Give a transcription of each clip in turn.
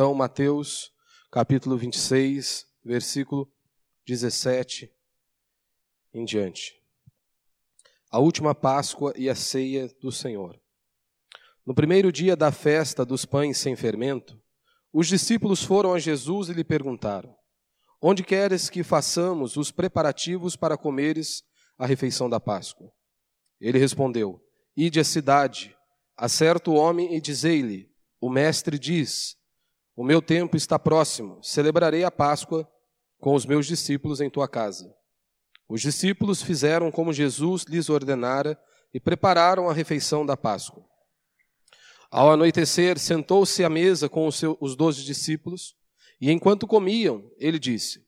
então Mateus, capítulo 26, versículo 17 em diante. A última Páscoa e a ceia do Senhor. No primeiro dia da festa dos pães sem fermento, os discípulos foram a Jesus e lhe perguntaram: Onde queres que façamos os preparativos para comeres a refeição da Páscoa? Ele respondeu: Ide à cidade, a certo homem e dizei-lhe: O mestre diz: O meu tempo está próximo, celebrarei a Páscoa com os meus discípulos em tua casa. Os discípulos fizeram como Jesus lhes ordenara e prepararam a refeição da Páscoa. Ao anoitecer, sentou-se à mesa com os, seus, os doze discípulos, e enquanto comiam, ele disse: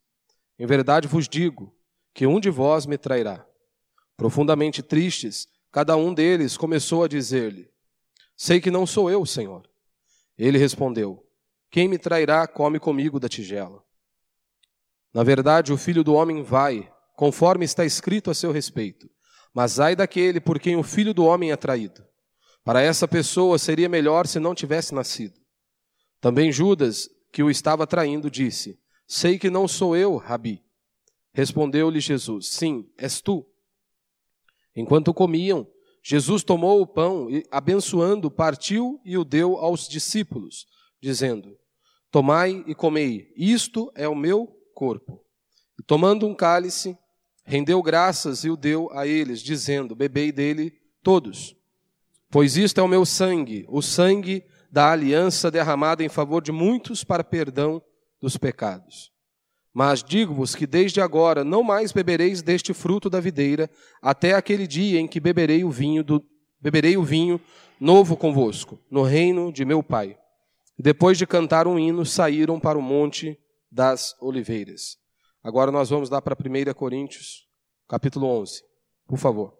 Em verdade vos digo que um de vós me trairá. Profundamente tristes, cada um deles começou a dizer-lhe: Sei que não sou eu, Senhor. Ele respondeu: Quem me trairá, come comigo da tigela. Na verdade, o filho do homem vai, conforme está escrito a seu respeito. Mas ai daquele por quem o filho do homem é traído. Para essa pessoa seria melhor se não tivesse nascido. Também Judas, que o estava traindo, disse: Sei que não sou eu, Rabi. Respondeu-lhe Jesus: Sim, és tu. Enquanto comiam, Jesus tomou o pão e, abençoando, partiu e o deu aos discípulos, dizendo: Tomai e comei, isto é o meu corpo. E tomando um cálice, rendeu graças e o deu a eles, dizendo: Bebei dele todos. Pois isto é o meu sangue, o sangue da aliança derramado em favor de muitos para perdão dos pecados. Mas digo-vos que desde agora não mais bebereis deste fruto da videira, até aquele dia em que beberei o vinho do beberei o vinho novo convosco, no reino de meu Pai. Depois de cantar um hino, saíram para o monte das oliveiras. Agora nós vamos lá para 1 Coríntios, capítulo 11. Por favor.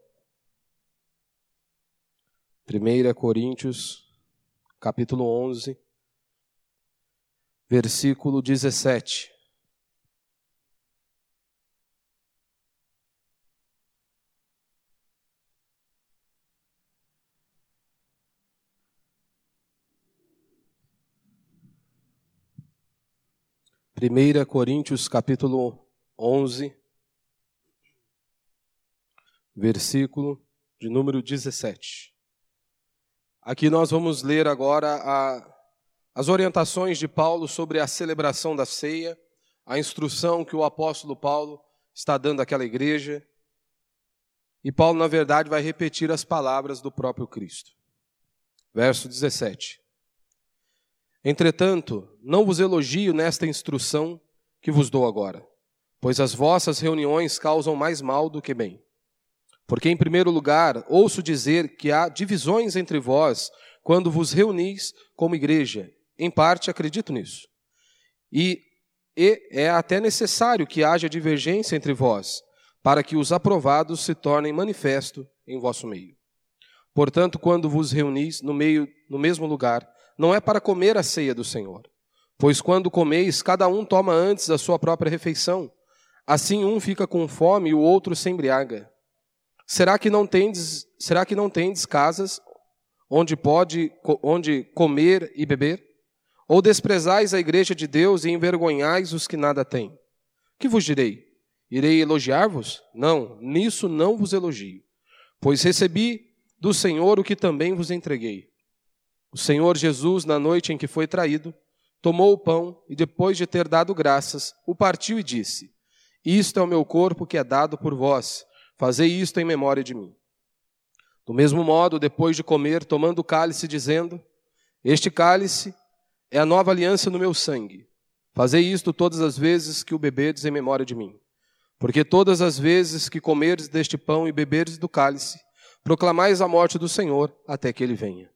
1 Coríntios, capítulo 11, versículo 17. Primeira Coríntios capítulo 11, versículo de número 17. Aqui nós vamos ler agora a, as orientações de Paulo sobre a celebração da ceia, a instrução que o apóstolo Paulo está dando àquela igreja. E Paulo, na verdade, vai repetir as palavras do próprio Cristo. Verso 17. Entretanto, não vos elogio nesta instrução que vos dou agora, pois as vossas reuniões causam mais mal do que bem. Porque, em primeiro lugar, ouço dizer que há divisões entre vós quando vos reunis como igreja. Em parte, acredito nisso. E, e é até necessário que haja divergência entre vós, para que os aprovados se tornem manifesto em vosso meio. Portanto, quando vos reunis no meio no mesmo lugar, não é para comer a ceia do Senhor. Pois quando comeis, cada um toma antes a sua própria refeição. Assim um fica com fome e o outro se embriaga. Será que não tendes, será que não tendes casas onde pode onde comer e beber? Ou desprezais a igreja de Deus e envergonhais os que nada têm? Que vos direi? Irei elogiar-vos? Não, nisso não vos elogio. Pois recebi do Senhor o que também vos entreguei o Senhor Jesus, na noite em que foi traído, tomou o pão e, depois de ter dado graças, o partiu e disse: Isto é o meu corpo que é dado por vós, fazei isto em memória de mim. Do mesmo modo, depois de comer, tomando o cálice, dizendo: Este cálice é a nova aliança no meu sangue. Fazei isto todas as vezes que o bebedes em memória de mim. Porque todas as vezes que comerdes deste pão e beberdes do cálice, proclamais a morte do Senhor até que ele venha.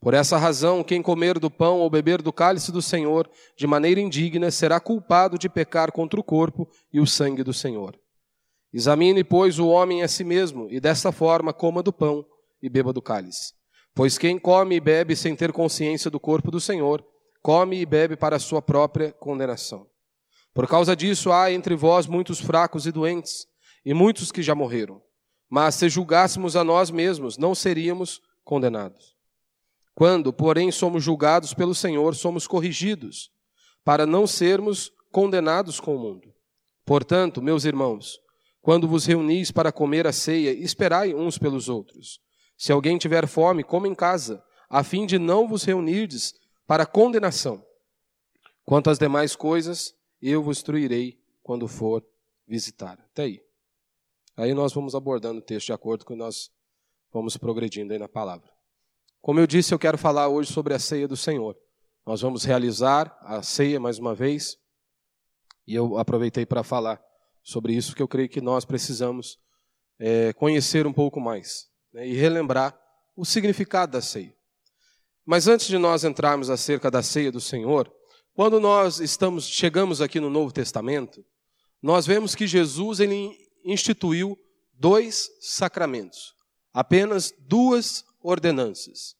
Por essa razão, quem comer do pão ou beber do cálice do Senhor de maneira indigna será culpado de pecar contra o corpo e o sangue do Senhor. Examine, pois, o homem a si mesmo, e desta forma coma do pão e beba do cálice. Pois quem come e bebe sem ter consciência do corpo do Senhor, come e bebe para a sua própria condenação. Por causa disso, há entre vós muitos fracos e doentes, e muitos que já morreram. Mas se julgássemos a nós mesmos, não seríamos condenados. Quando, porém, somos julgados pelo Senhor, somos corrigidos, para não sermos condenados com o mundo. Portanto, meus irmãos, quando vos reunis para comer a ceia, esperai uns pelos outros. Se alguém tiver fome, coma em casa, a fim de não vos reunirdes para condenação. Quanto às demais coisas, eu vos instruirei quando for visitar. Até aí. Aí nós vamos abordando o texto de acordo com nós vamos progredindo aí na palavra. Como eu disse, eu quero falar hoje sobre a ceia do Senhor. Nós vamos realizar a ceia mais uma vez, e eu aproveitei para falar sobre isso, que eu creio que nós precisamos é, conhecer um pouco mais né, e relembrar o significado da ceia. Mas antes de nós entrarmos acerca da ceia do Senhor, quando nós estamos chegamos aqui no Novo Testamento, nós vemos que Jesus ele instituiu dois sacramentos, apenas duas ordenanças.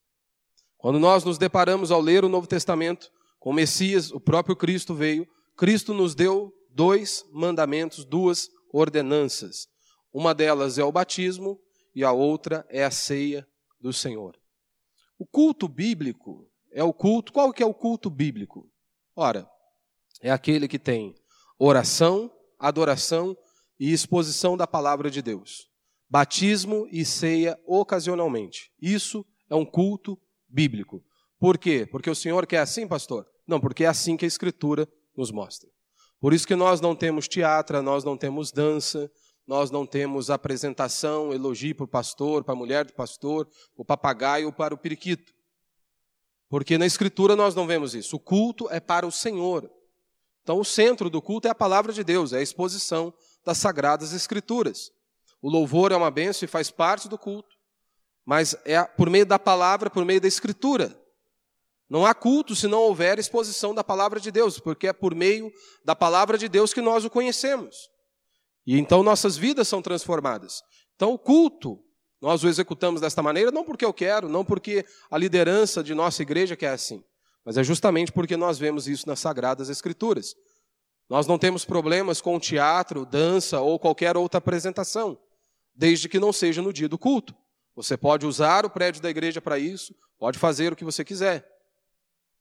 Quando nós nos deparamos ao ler o Novo Testamento com o Messias, o próprio Cristo veio, Cristo nos deu dois mandamentos, duas ordenanças. Uma delas é o batismo e a outra é a ceia do Senhor. O culto bíblico é o culto, qual que é o culto bíblico? Ora, é aquele que tem oração, adoração e exposição da palavra de Deus. Batismo e ceia ocasionalmente. Isso é um culto bíblico. Por quê? Porque o Senhor quer assim, pastor? Não, porque é assim que a Escritura nos mostra. Por isso que nós não temos teatro, nós não temos dança, nós não temos apresentação, elogio para o pastor, para a mulher do pastor, o papagaio para o periquito. Porque na Escritura nós não vemos isso. O culto é para o Senhor. Então, o centro do culto é a palavra de Deus, é a exposição das sagradas Escrituras. O louvor é uma benção e faz parte do culto, mas é por meio da palavra, por meio da Escritura. Não há culto se não houver exposição da palavra de Deus, porque é por meio da palavra de Deus que nós o conhecemos. E então nossas vidas são transformadas. Então o culto, nós o executamos desta maneira, não porque eu quero, não porque a liderança de nossa igreja quer assim, mas é justamente porque nós vemos isso nas Sagradas Escrituras. Nós não temos problemas com teatro, dança ou qualquer outra apresentação, desde que não seja no dia do culto. Você pode usar o prédio da igreja para isso, pode fazer o que você quiser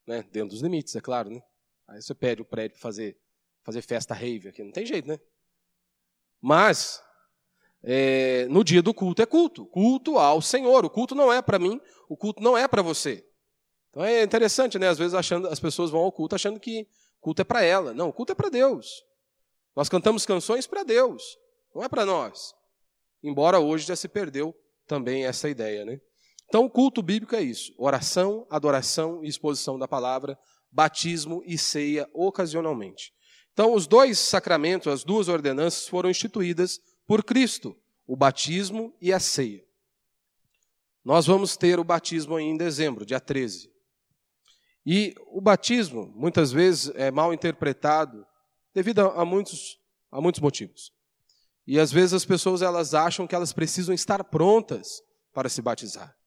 né? Dentro dos limites, é claro, né? Aí você pede o prédio para fazer, fazer festa rave aqui, não tem jeito, né? Mas, é, no dia do culto é culto, culto ao Senhor. O culto não é para mim, o culto não é para você. Então é interessante, né? Às vezes achando, as pessoas vão ao culto achando que culto é para ela. Não, o culto é para Deus. Nós cantamos canções para Deus, não é para nós. Embora hoje já se perdeu também essa ideia, né? Então, o culto bíblico é isso: oração, adoração e exposição da palavra, batismo e ceia ocasionalmente. Então, os dois sacramentos, as duas ordenanças foram instituídas por Cristo, o batismo e a ceia. Nós vamos ter o batismo aí em dezembro, dia 13. E o batismo, muitas vezes, é mal interpretado devido a, muitos, a muitos motivos. E às vezes as pessoas elas acham que elas precisam estar prontas para se batizar.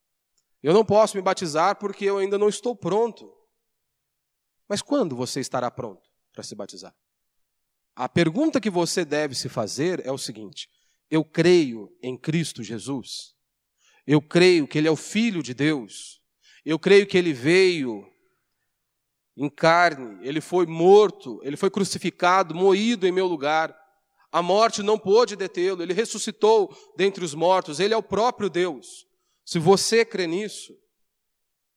Eu não posso me batizar porque eu ainda não estou pronto. Mas quando você estará pronto para se batizar? A pergunta que você deve se fazer é o seguinte: eu creio em Cristo Jesus? Eu creio que Ele é o Filho de Deus? Eu creio que Ele veio em carne, Ele foi morto, Ele foi crucificado, moído em meu lugar. A morte não pôde detê-lo, Ele ressuscitou dentre os mortos, Ele é o próprio Deus. Se você crê nisso,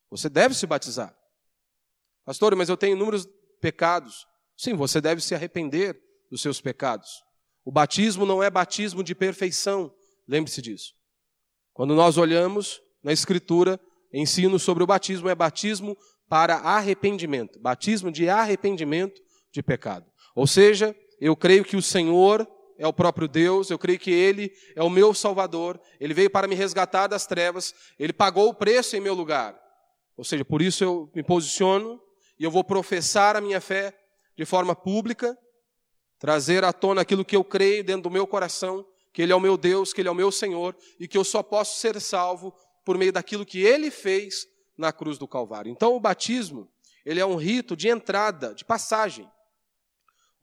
você deve se batizar. Pastor, mas eu tenho inúmeros pecados. Sim, você deve se arrepender dos seus pecados. O batismo não é batismo de perfeição, lembre-se disso. Quando nós olhamos na Escritura, ensino sobre o batismo é batismo para arrependimento, batismo de arrependimento de pecado. Ou seja, eu creio que o Senhor é o próprio Deus, eu creio que Ele é o meu Salvador, Ele veio para me resgatar das trevas, Ele pagou o preço em meu lugar. Ou seja, por isso eu me posiciono e eu vou professar a minha fé de forma pública, trazer à tona aquilo que eu creio dentro do meu coração, que Ele é o meu Deus, que Ele é o meu Senhor e que eu só posso ser salvo por meio daquilo que Ele fez na cruz do Calvário. Então o batismo, ele é um rito de entrada, de passagem.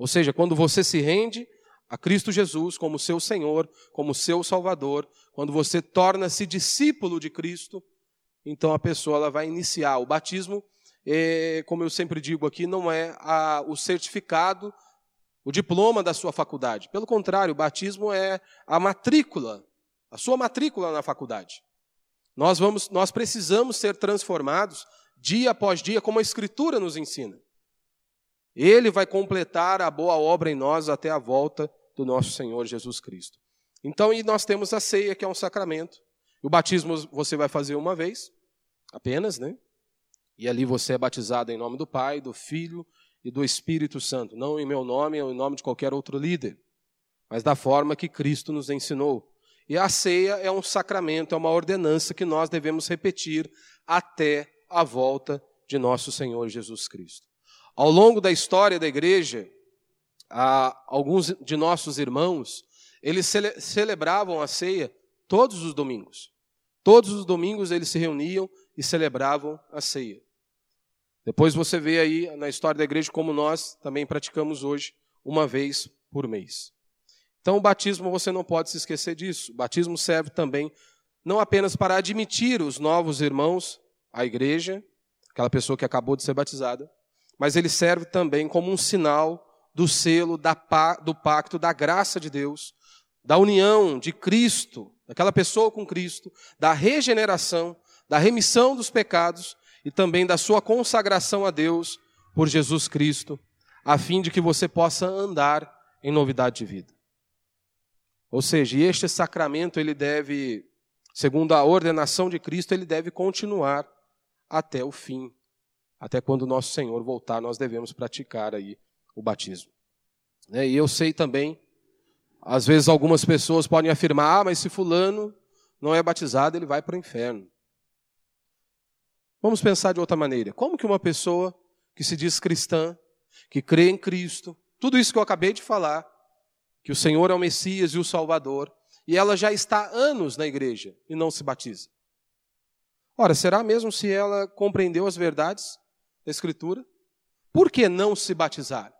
Ou seja, quando você se rende a Cristo Jesus como seu Senhor, como seu Salvador, quando você torna-se discípulo de Cristo, então a pessoa ela vai iniciar. O batismo, como eu sempre digo aqui, não é a, o certificado, o diploma da sua faculdade. Pelo contrário, o batismo é a matrícula, a sua matrícula na faculdade. Nós, vamos, nós precisamos ser transformados dia após dia, como a Escritura nos ensina. Ele vai completar a boa obra em nós até a volta do nosso Senhor Jesus Cristo. Então, e nós temos a ceia, que é um sacramento. O batismo você vai fazer uma vez, apenas, né? E ali você é batizado em nome do Pai, do Filho e do Espírito Santo. Não em meu nome ou em nome de qualquer outro líder, mas da forma que Cristo nos ensinou. E a ceia é um sacramento, é uma ordenança que nós devemos repetir até a volta de nosso Senhor Jesus Cristo. Ao longo da história da igreja, alguns de nossos irmãos, eles cele celebravam a ceia todos os domingos. Todos os domingos eles se reuniam e celebravam a ceia. Depois você vê aí na história da igreja como nós também praticamos hoje, uma vez por mês. Então, o batismo você não pode se esquecer disso. O batismo serve também não apenas para admitir os novos irmãos à igreja, aquela pessoa que acabou de ser batizada, mas ele serve também como um sinal do selo da, do pacto da graça de Deus, da união de Cristo, daquela pessoa com Cristo, da regeneração, da remissão dos pecados e também da sua consagração a Deus por Jesus Cristo, a fim de que você possa andar em novidade de vida. Ou seja, este sacramento ele deve, segundo a ordenação de Cristo, ele deve continuar até o fim. Até quando nosso Senhor voltar, nós devemos praticar aí o batismo. Né, e eu sei também, às vezes algumas pessoas podem afirmar, ah, mas se fulano não é batizado, ele vai para o inferno. Vamos pensar de outra maneira. Como que uma pessoa que se diz cristã, que crê em Cristo, tudo isso que eu acabei de falar, que o Senhor é o Messias e o Salvador, e ela já está anos na igreja e não se batiza. Ora, será mesmo se ela compreendeu as verdades da Escritura? Por que não se batizar?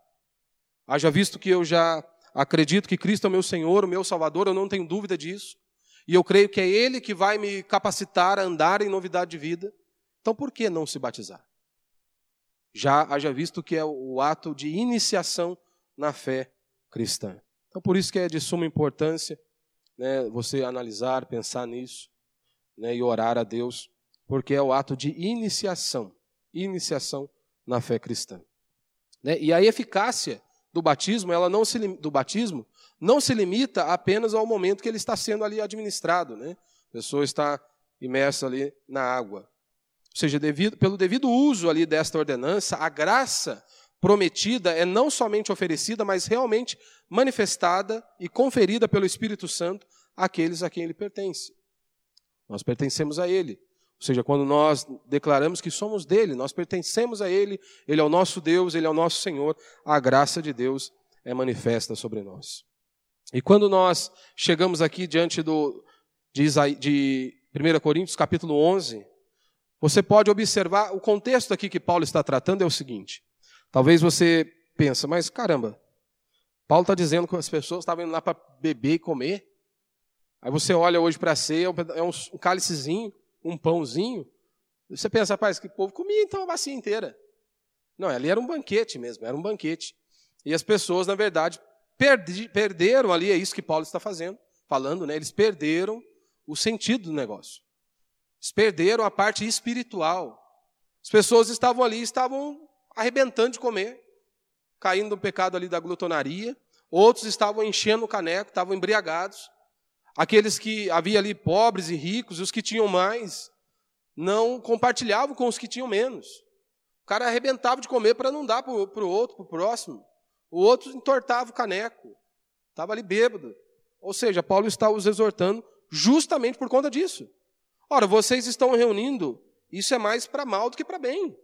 Haja visto que eu já acredito que Cristo é o meu Senhor, o meu Salvador, eu não tenho dúvida disso. E eu creio que é Ele que vai me capacitar a andar em novidade de vida. Então por que não se batizar? Já haja visto que é o ato de iniciação na fé cristã. Então, por isso que é de suma importância né, você analisar, pensar nisso né, e orar a Deus, porque é o ato de iniciação, iniciação na fé cristã. Né? E a eficácia do batismo, ela não se, do batismo, não se limita apenas ao momento que ele está sendo ali administrado, né? A pessoa está imersa ali na água. Ou seja, devido, pelo devido uso ali desta ordenança, a graça prometida é não somente oferecida, mas realmente manifestada e conferida pelo Espírito Santo àqueles a quem ele pertence. Nós pertencemos a ele. Ou seja, quando nós declaramos que somos dele, nós pertencemos a ele, ele é o nosso Deus, ele é o nosso Senhor, a graça de Deus é manifesta sobre nós. E quando nós chegamos aqui diante do, de, de 1 Coríntios capítulo 11, você pode observar, o contexto aqui que Paulo está tratando é o seguinte. Talvez você pense, mas caramba, Paulo está dizendo que as pessoas estavam indo lá para beber e comer. Aí você olha hoje para a ceia, é um, um cálicezinho, um pãozinho. Você pensa, rapaz, que povo comia então a bacia inteira. Não, ali era um banquete mesmo, era um banquete. E as pessoas, na verdade, perdi, perderam ali, é isso que Paulo está fazendo, falando, né? Eles perderam o sentido do negócio. Eles perderam a parte espiritual. As pessoas estavam ali, estavam arrebentando de comer, caindo no pecado ali da glutonaria. Outros estavam enchendo o caneco, estavam embriagados. Aqueles que havia ali pobres e ricos, e os que tinham mais, não compartilhavam com os que tinham menos. O cara arrebentava de comer para não dar para o outro, para o próximo. O outro entortava o caneco, estava ali bêbado. Ou seja, Paulo está os exortando justamente por conta disso. Ora, vocês estão reunindo, isso é mais para mal do que para bem.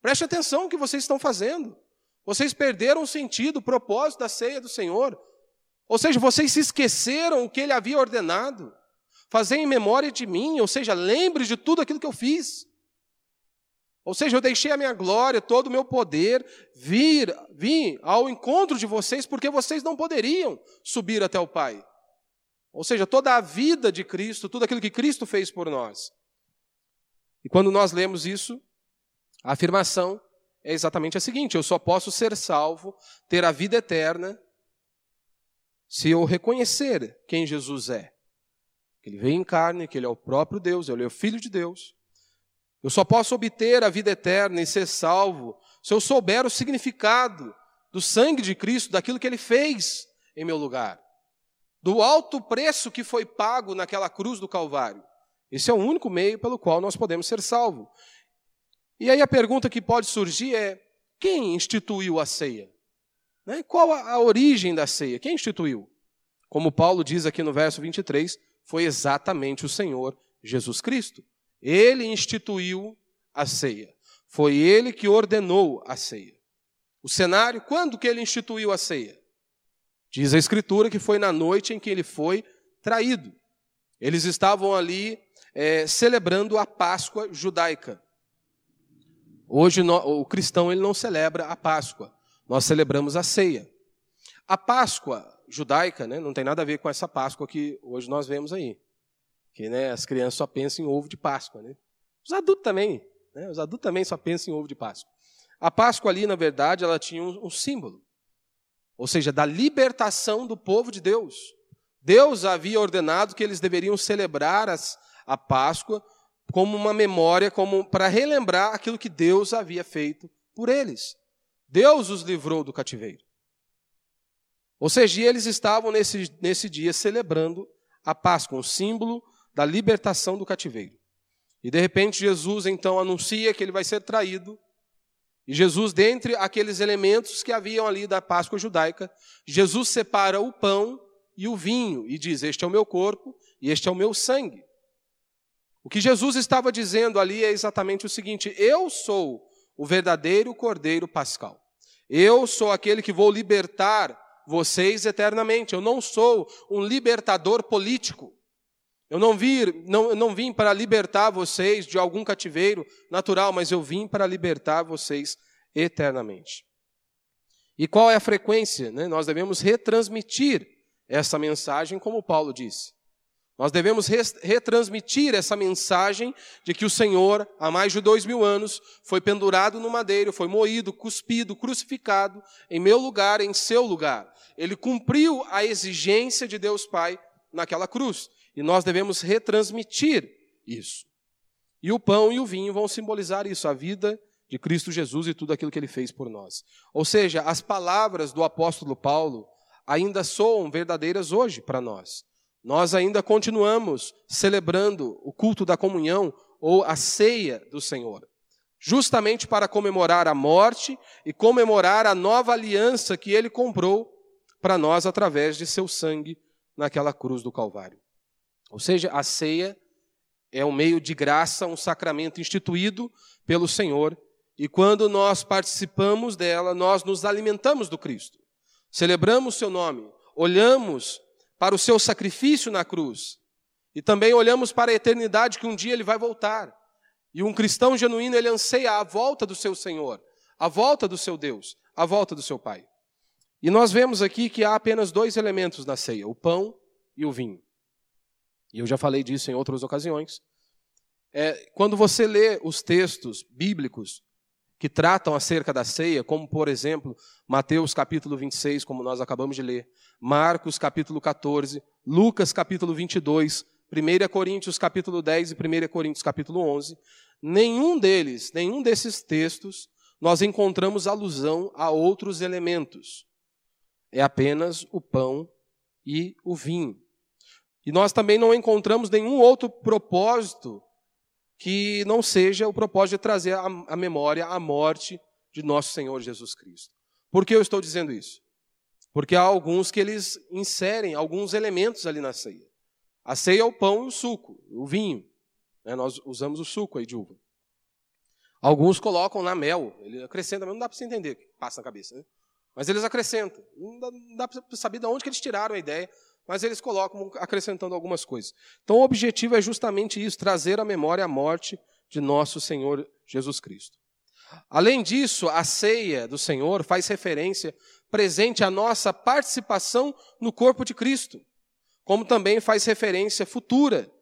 Preste atenção no que vocês estão fazendo. Vocês perderam o sentido, o propósito da ceia do Senhor. Ou seja, vocês se esqueceram o que ele havia ordenado. Fazer em memória de mim, ou seja, lembre de tudo aquilo que eu fiz. Ou seja, eu deixei a minha glória, todo o meu poder, vir, vir ao encontro de vocês, porque vocês não poderiam subir até o Pai. Ou seja, toda a vida de Cristo, tudo aquilo que Cristo fez por nós. E quando nós lemos isso, a afirmação é exatamente a seguinte: eu só posso ser salvo, ter a vida eterna, se eu reconhecer quem Jesus é. Que ele veio em carne, que ele é o próprio Deus, ele é o Filho de Deus. Eu só posso obter a vida eterna e ser salvo se eu souber o significado do sangue de Cristo, daquilo que ele fez em meu lugar, do alto preço que foi pago naquela cruz do Calvário. Esse é o único meio pelo qual nós podemos ser salvos. E aí a pergunta que pode surgir é: quem instituiu a ceia? Né? Qual a, a origem da ceia? Quem instituiu? Como Paulo diz aqui no verso 23, foi exatamente o Senhor Jesus Cristo. Ele instituiu a ceia. Foi ele que ordenou a ceia. O cenário, quando que ele instituiu a ceia? Diz a Escritura que foi na noite em que ele foi traído. Eles estavam ali é, celebrando a Páscoa judaica. Hoje no, o cristão ele não celebra a Páscoa, nós celebramos a ceia. A Páscoa judaica né, não tem nada a ver com essa Páscoa que hoje nós vemos aí. Que né, as crianças só pensam em ovo de Páscoa. Né? Os adultos também. Né, os adultos também só pensam em ovo de Páscoa. A Páscoa ali, na verdade, ela tinha um, um símbolo. Ou seja, da libertação do povo de Deus. Deus havia ordenado que eles deveriam celebrar as, a Páscoa como uma memória, como para relembrar aquilo que Deus havia feito por eles. Deus os livrou do cativeiro. Ou seja, eles estavam nesse, nesse dia celebrando a Páscoa, um símbolo da libertação do cativeiro. E de repente Jesus então anuncia que ele vai ser traído e Jesus, dentre aqueles elementos que haviam ali da Páscoa judaica, Jesus separa o pão e o vinho e diz: Este é o meu corpo e este é o meu sangue. O que Jesus estava dizendo ali é exatamente o seguinte: Eu sou o verdadeiro cordeiro pascal. Eu sou aquele que vou libertar vocês eternamente. Eu não sou um libertador político. Eu não vim, não, não vim para libertar vocês de algum cativeiro natural, mas eu vim para libertar vocês eternamente. E qual é a frequência? Né? Nós devemos retransmitir essa mensagem, como Paulo disse. Nós devemos retransmitir essa mensagem de que o Senhor, há mais de dois mil anos, foi pendurado no madeiro, foi moído, cuspido, crucificado em meu lugar, em seu lugar. Ele cumpriu a exigência de Deus Pai naquela cruz. E nós devemos retransmitir isso. E o pão e o vinho vão simbolizar isso, a vida de Cristo Jesus e tudo aquilo que ele fez por nós. Ou seja, as palavras do apóstolo Paulo ainda soam verdadeiras hoje para nós. Nós ainda continuamos celebrando o culto da comunhão ou a ceia do Senhor, justamente para comemorar a morte e comemorar a nova aliança que ele comprou para nós através de seu sangue naquela cruz do Calvário. Ou seja, a ceia é um meio de graça, um sacramento instituído pelo Senhor, e quando nós participamos dela, nós nos alimentamos do Cristo. Celebramos seu nome, olhamos para o seu sacrifício na cruz e também olhamos para a eternidade que um dia ele vai voltar. E um cristão genuíno, ele anseia a volta do seu Senhor, a volta do seu Deus, a volta do seu Pai. E nós vemos aqui que há apenas dois elementos na ceia: o pão e o vinho. E eu já falei disso em outras ocasiões. É, quando você lê os textos bíblicos que tratam acerca da ceia, como por exemplo, Mateus capítulo 26, como nós acabamos de ler, Marcos capítulo 14, Lucas capítulo 22, 1 Coríntios capítulo 10 e 1 Coríntios capítulo 11, nenhum deles, nenhum desses textos, nós encontramos alusão a outros elementos. É apenas o pão e o vinho. E nós também não encontramos nenhum outro propósito que não seja o propósito de trazer à memória a morte de nosso Senhor Jesus Cristo. Por que eu estou dizendo isso? Porque há alguns que eles inserem alguns elementos ali na ceia. A ceia é o pão e o suco, o vinho. Né? Nós usamos o suco aí de uva. Alguns colocam na mel, ele acrescenta, mas não dá para você entender o que passa na cabeça. Né? Mas eles acrescentam. Não dá, dá para saber de onde que eles tiraram a ideia mas eles colocam acrescentando algumas coisas. Então o objetivo é justamente isso, trazer à memória a morte de nosso Senhor Jesus Cristo. Além disso, a ceia do Senhor faz referência presente à nossa participação no corpo de Cristo, como também faz referência futura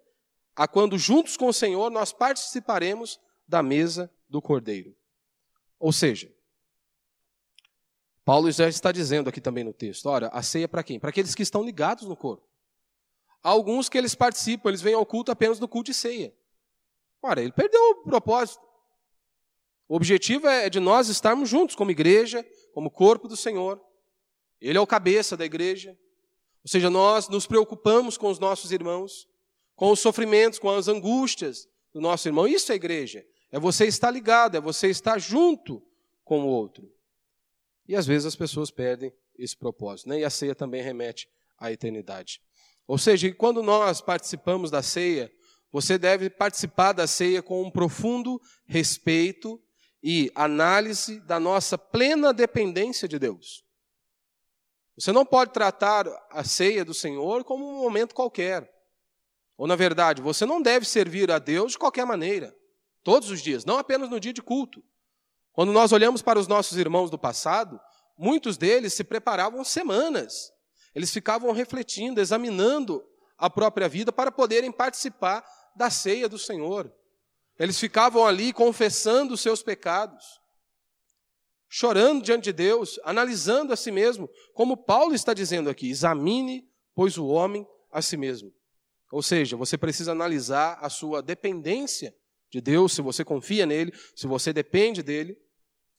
a quando juntos com o Senhor nós participaremos da mesa do Cordeiro. Ou seja, Paulo já está dizendo aqui também no texto: olha, a ceia é para quem? Para aqueles que estão ligados no corpo. Há alguns que eles participam, eles vêm ao culto apenas do culto de ceia. Ora, ele perdeu o propósito. O objetivo é de nós estarmos juntos como igreja, como corpo do Senhor. Ele é o cabeça da igreja. Ou seja, nós nos preocupamos com os nossos irmãos, com os sofrimentos, com as angústias do nosso irmão. Isso é igreja. É você estar ligado, é você estar junto com o outro. E às vezes as pessoas perdem esse propósito. Né? E a ceia também remete à eternidade. Ou seja, quando nós participamos da ceia, você deve participar da ceia com um profundo respeito e análise da nossa plena dependência de Deus. Você não pode tratar a ceia do Senhor como um momento qualquer. Ou, na verdade, você não deve servir a Deus de qualquer maneira, todos os dias, não apenas no dia de culto. Quando nós olhamos para os nossos irmãos do passado, muitos deles se preparavam semanas. Eles ficavam refletindo, examinando a própria vida para poderem participar da ceia do Senhor. Eles ficavam ali confessando os seus pecados chorando diante de Deus, analisando a si mesmo, como Paulo está dizendo aqui: examine, pois, o homem a si mesmo. Ou seja, você precisa analisar a sua dependência de Deus, se você confia nele, se você depende dele,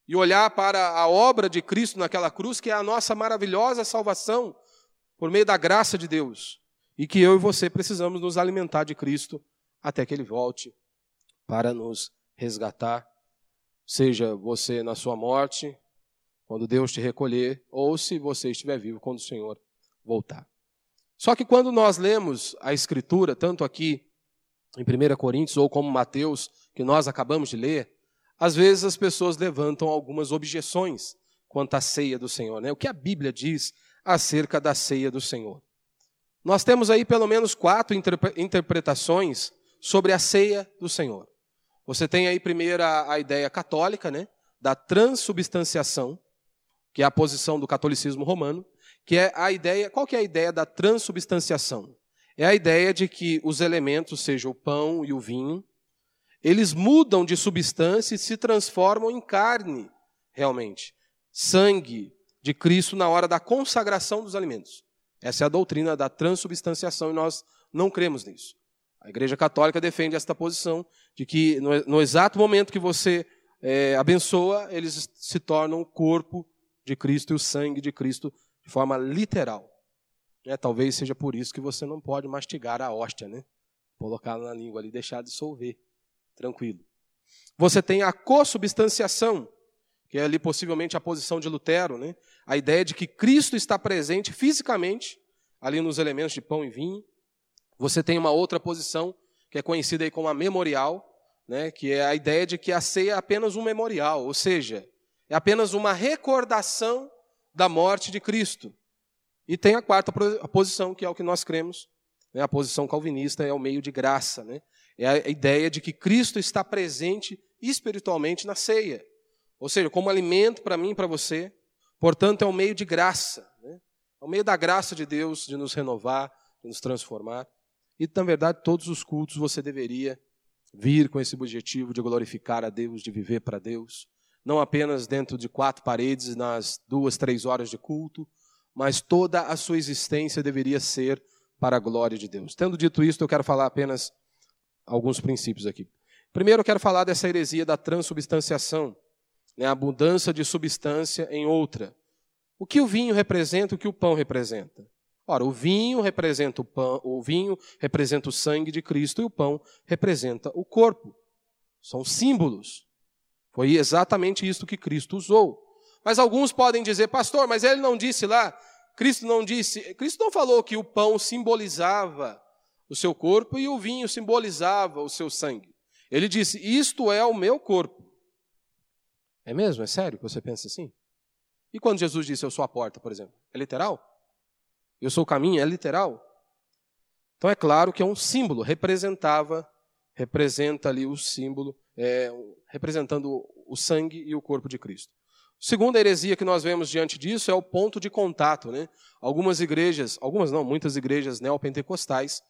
e olhar para a obra de Cristo naquela cruz, que é a nossa maravilhosa salvação, por meio da graça de Deus, e que eu e você precisamos nos alimentar de Cristo até que ele volte para nos resgatar seja você na sua morte, quando Deus te recolher, ou se você estiver vivo quando o Senhor voltar. Só que quando nós lemos a Escritura, tanto aqui em 1 Coríntios ou como Mateus, que nós acabamos de ler, às vezes as pessoas levantam algumas objeções quanto à ceia do Senhor. Né? O que a Bíblia diz acerca da ceia do Senhor? Nós temos aí pelo menos quatro interpretações sobre a ceia do Senhor. Você tem aí primeiro a, a ideia católica, né, da transubstanciação, que é a posição do catolicismo romano, que é a ideia, qual que é a ideia da transubstanciação? É a ideia de que os elementos, seja o pão e o vinho, eles mudam de substância e se transformam em carne, realmente. Sangue de Cristo na hora da consagração dos alimentos. Essa é a doutrina da transubstanciação e nós não cremos nisso. A Igreja Católica defende esta posição de que no, no exato momento que você é, abençoa, eles se tornam o corpo de Cristo e o sangue de Cristo de forma literal. É, talvez seja por isso que você não pode mastigar a hóstia, né? Colocar na língua ali, deixar dissolver. Tranquilo. Você tem a consubstanciação, que é ali possivelmente a posição de Lutero, né? A ideia de que Cristo está presente fisicamente ali nos elementos de pão e vinho. Você tem uma outra posição, que é conhecida aí como a memorial, né, que é a ideia de que a ceia é apenas um memorial, ou seja, é apenas uma recordação da morte de Cristo. E tem a quarta posição, que é o que nós cremos, né, a posição calvinista é o meio de graça. Né, é a ideia de que Cristo está presente espiritualmente na ceia. Ou seja, como alimento para mim e para você, portanto, é um meio de graça. Né, é o meio da graça de Deus de nos renovar, de nos transformar. E, na verdade, todos os cultos você deveria vir com esse objetivo de glorificar a Deus, de viver para Deus. Não apenas dentro de quatro paredes, nas duas, três horas de culto, mas toda a sua existência deveria ser para a glória de Deus. Tendo dito isso, eu quero falar apenas alguns princípios aqui. Primeiro, eu quero falar dessa heresia da transubstanciação, né, a mudança de substância em outra. O que o vinho representa, o que o pão representa. Ora, o vinho representa o pão, o vinho representa o sangue de Cristo e o pão representa o corpo. São símbolos. Foi exatamente isso que Cristo usou. Mas alguns podem dizer, pastor, mas ele não disse lá, Cristo não disse, Cristo não falou que o pão simbolizava o seu corpo e o vinho simbolizava o seu sangue. Ele disse: Isto é o meu corpo. É mesmo? É sério que você pensa assim? E quando Jesus disse: Eu sou a porta, por exemplo? É literal? Eu sou o caminho, é literal. Então é claro que é um símbolo, representava, representa ali o símbolo, é, representando o sangue e o corpo de Cristo. Segunda heresia que nós vemos diante disso é o ponto de contato. Né? Algumas igrejas, algumas não, muitas igrejas neopentecostais,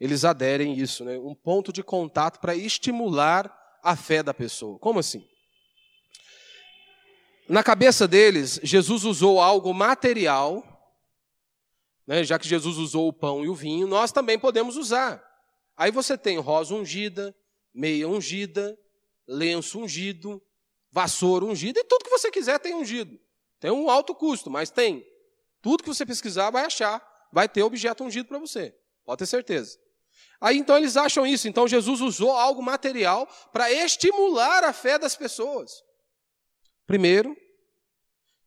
eles aderem isso, né? um ponto de contato para estimular a fé da pessoa. Como assim? Na cabeça deles, Jesus usou algo material, né? já que Jesus usou o pão e o vinho, nós também podemos usar. Aí você tem rosa ungida, meia ungida, lenço ungido, vassoura ungida, e tudo que você quiser tem ungido. Tem um alto custo, mas tem. Tudo que você pesquisar vai achar, vai ter objeto ungido para você. Pode ter certeza. Aí então eles acham isso. Então Jesus usou algo material para estimular a fé das pessoas. Primeiro,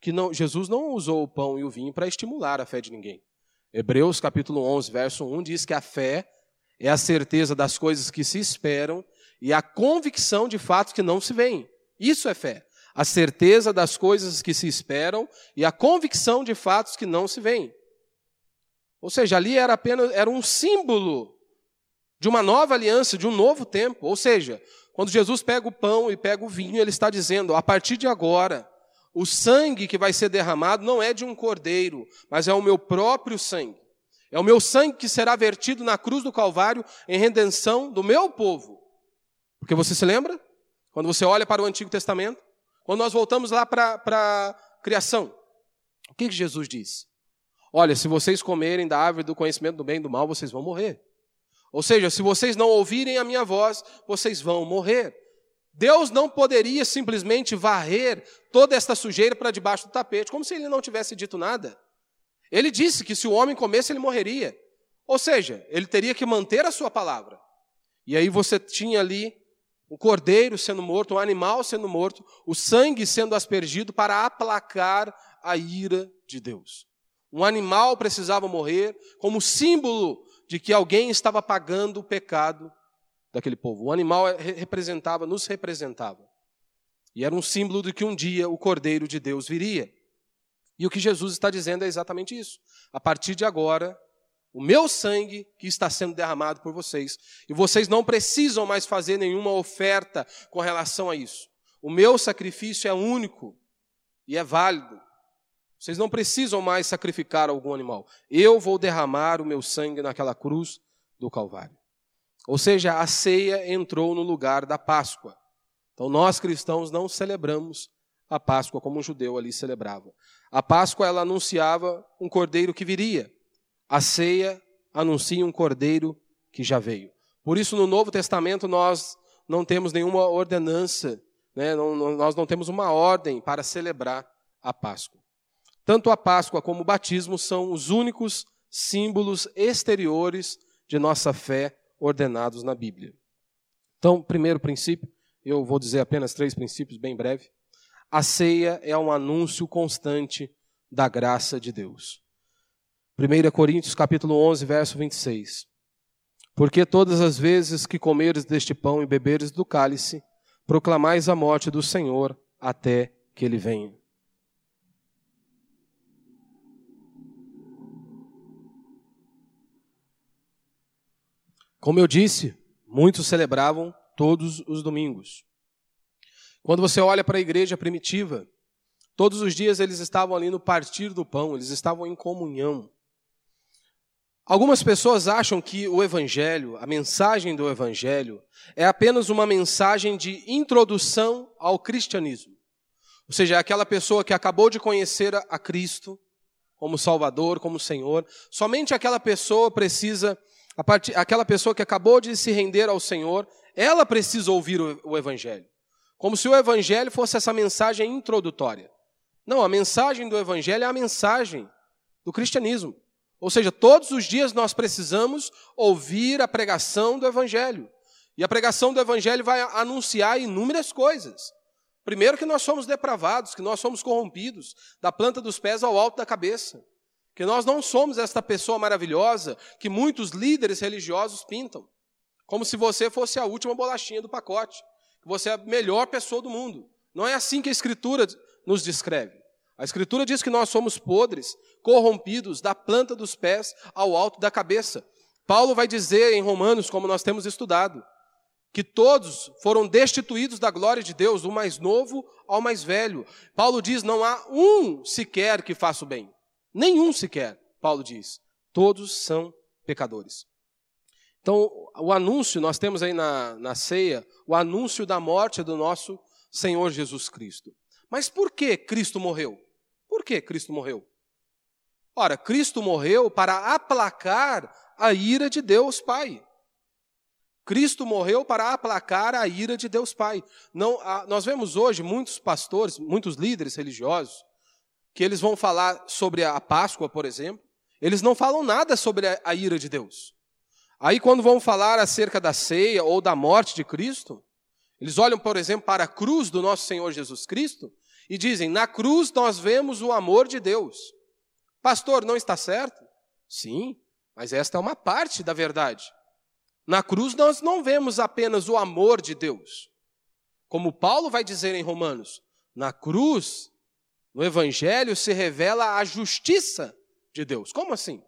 que não, Jesus não usou o pão e o vinho para estimular a fé de ninguém. Hebreus capítulo 11, verso 1 diz que a fé é a certeza das coisas que se esperam e a convicção de fatos que não se veem. Isso é fé. A certeza das coisas que se esperam e a convicção de fatos que não se veem. Ou seja, ali era apenas era um símbolo de uma nova aliança, de um novo tempo. Ou seja, quando Jesus pega o pão e pega o vinho, ele está dizendo: a partir de agora, o sangue que vai ser derramado não é de um cordeiro, mas é o meu próprio sangue. É o meu sangue que será vertido na cruz do Calvário em redenção do meu povo. Porque você se lembra? Quando você olha para o Antigo Testamento, quando nós voltamos lá para a criação, o que, que Jesus diz? Olha, se vocês comerem da árvore do conhecimento do bem e do mal, vocês vão morrer. Ou seja, se vocês não ouvirem a minha voz, vocês vão morrer. Deus não poderia simplesmente varrer toda esta sujeira para debaixo do tapete, como se ele não tivesse dito nada. Ele disse que se o homem comesse, ele morreria. Ou seja, ele teria que manter a sua palavra. E aí você tinha ali um cordeiro sendo morto, um animal sendo morto, o sangue sendo aspergido para aplacar a ira de Deus. Um animal precisava morrer como símbolo de que alguém estava pagando o pecado daquele povo. O animal representava, nos representava. E era um símbolo de que um dia o Cordeiro de Deus viria. E o que Jesus está dizendo é exatamente isso. A partir de agora, o meu sangue que está sendo derramado por vocês, e vocês não precisam mais fazer nenhuma oferta com relação a isso. O meu sacrifício é único e é válido. Vocês não precisam mais sacrificar algum animal. Eu vou derramar o meu sangue naquela cruz do Calvário. Ou seja, a ceia entrou no lugar da Páscoa. Então nós cristãos não celebramos a Páscoa como um judeu ali celebrava. A Páscoa ela anunciava um cordeiro que viria. A ceia anuncia um cordeiro que já veio. Por isso no Novo Testamento nós não temos nenhuma ordenança, né? não, não, nós não temos uma ordem para celebrar a Páscoa. Tanto a Páscoa como o batismo são os únicos símbolos exteriores de nossa fé ordenados na Bíblia. Então, primeiro princípio, eu vou dizer apenas três princípios, bem breve. A ceia é um anúncio constante da graça de Deus. 1 Coríntios capítulo 11, verso 26. Porque todas as vezes que comeres deste pão e beberes do cálice, proclamais a morte do Senhor até que ele venha. Como eu disse, muitos celebravam todos os domingos. Quando você olha para a igreja primitiva, todos os dias eles estavam ali no partir do pão, eles estavam em comunhão. Algumas pessoas acham que o evangelho, a mensagem do evangelho, é apenas uma mensagem de introdução ao cristianismo. Ou seja, é aquela pessoa que acabou de conhecer a Cristo como Salvador, como Senhor, somente aquela pessoa precisa Part... aquela pessoa que acabou de se render ao Senhor, ela precisa ouvir o, o Evangelho. Como se o Evangelho fosse essa mensagem introdutória. Não, a mensagem do Evangelho é a mensagem do cristianismo. Ou seja, todos os dias nós precisamos ouvir a pregação do Evangelho. E a pregação do Evangelho vai anunciar inúmeras coisas. Primeiro, que nós somos depravados, que nós somos corrompidos, da planta dos pés ao alto da cabeça. Que nós não somos esta pessoa maravilhosa que muitos líderes religiosos pintam. Como se você fosse a última bolachinha do pacote. Que você é a melhor pessoa do mundo. Não é assim que a Escritura nos descreve. A Escritura diz que nós somos podres, corrompidos, da planta dos pés ao alto da cabeça. Paulo vai dizer em Romanos, como nós temos estudado, que todos foram destituídos da glória de Deus, do mais novo ao mais velho. Paulo diz: não há um sequer que faça o bem. Nenhum sequer, Paulo diz. Todos são pecadores. Então, o anúncio, nós temos aí na, na ceia, o anúncio da morte do nosso Senhor Jesus Cristo. Mas por que Cristo morreu? Por que Cristo morreu? Ora, Cristo morreu para aplacar a ira de Deus Pai. Cristo morreu para aplacar a ira de Deus Pai. Não, nós vemos hoje muitos pastores, muitos líderes religiosos, que eles vão falar sobre a Páscoa, por exemplo, eles não falam nada sobre a, ira de Deus. Aí, quando vão falar acerca da ceia ou da morte de Cristo, eles olham, por exemplo, para a cruz do nosso Senhor Jesus Cristo e dizem: na cruz nós vemos o amor de Deus. Pastor, não está certo? Sim, mas esta é uma parte da verdade. Na cruz nós não vemos apenas o amor de Deus. Como Paulo vai dizer em Romanos, na cruz, no Evangelho, se revela a justiça de Deus. Como assim?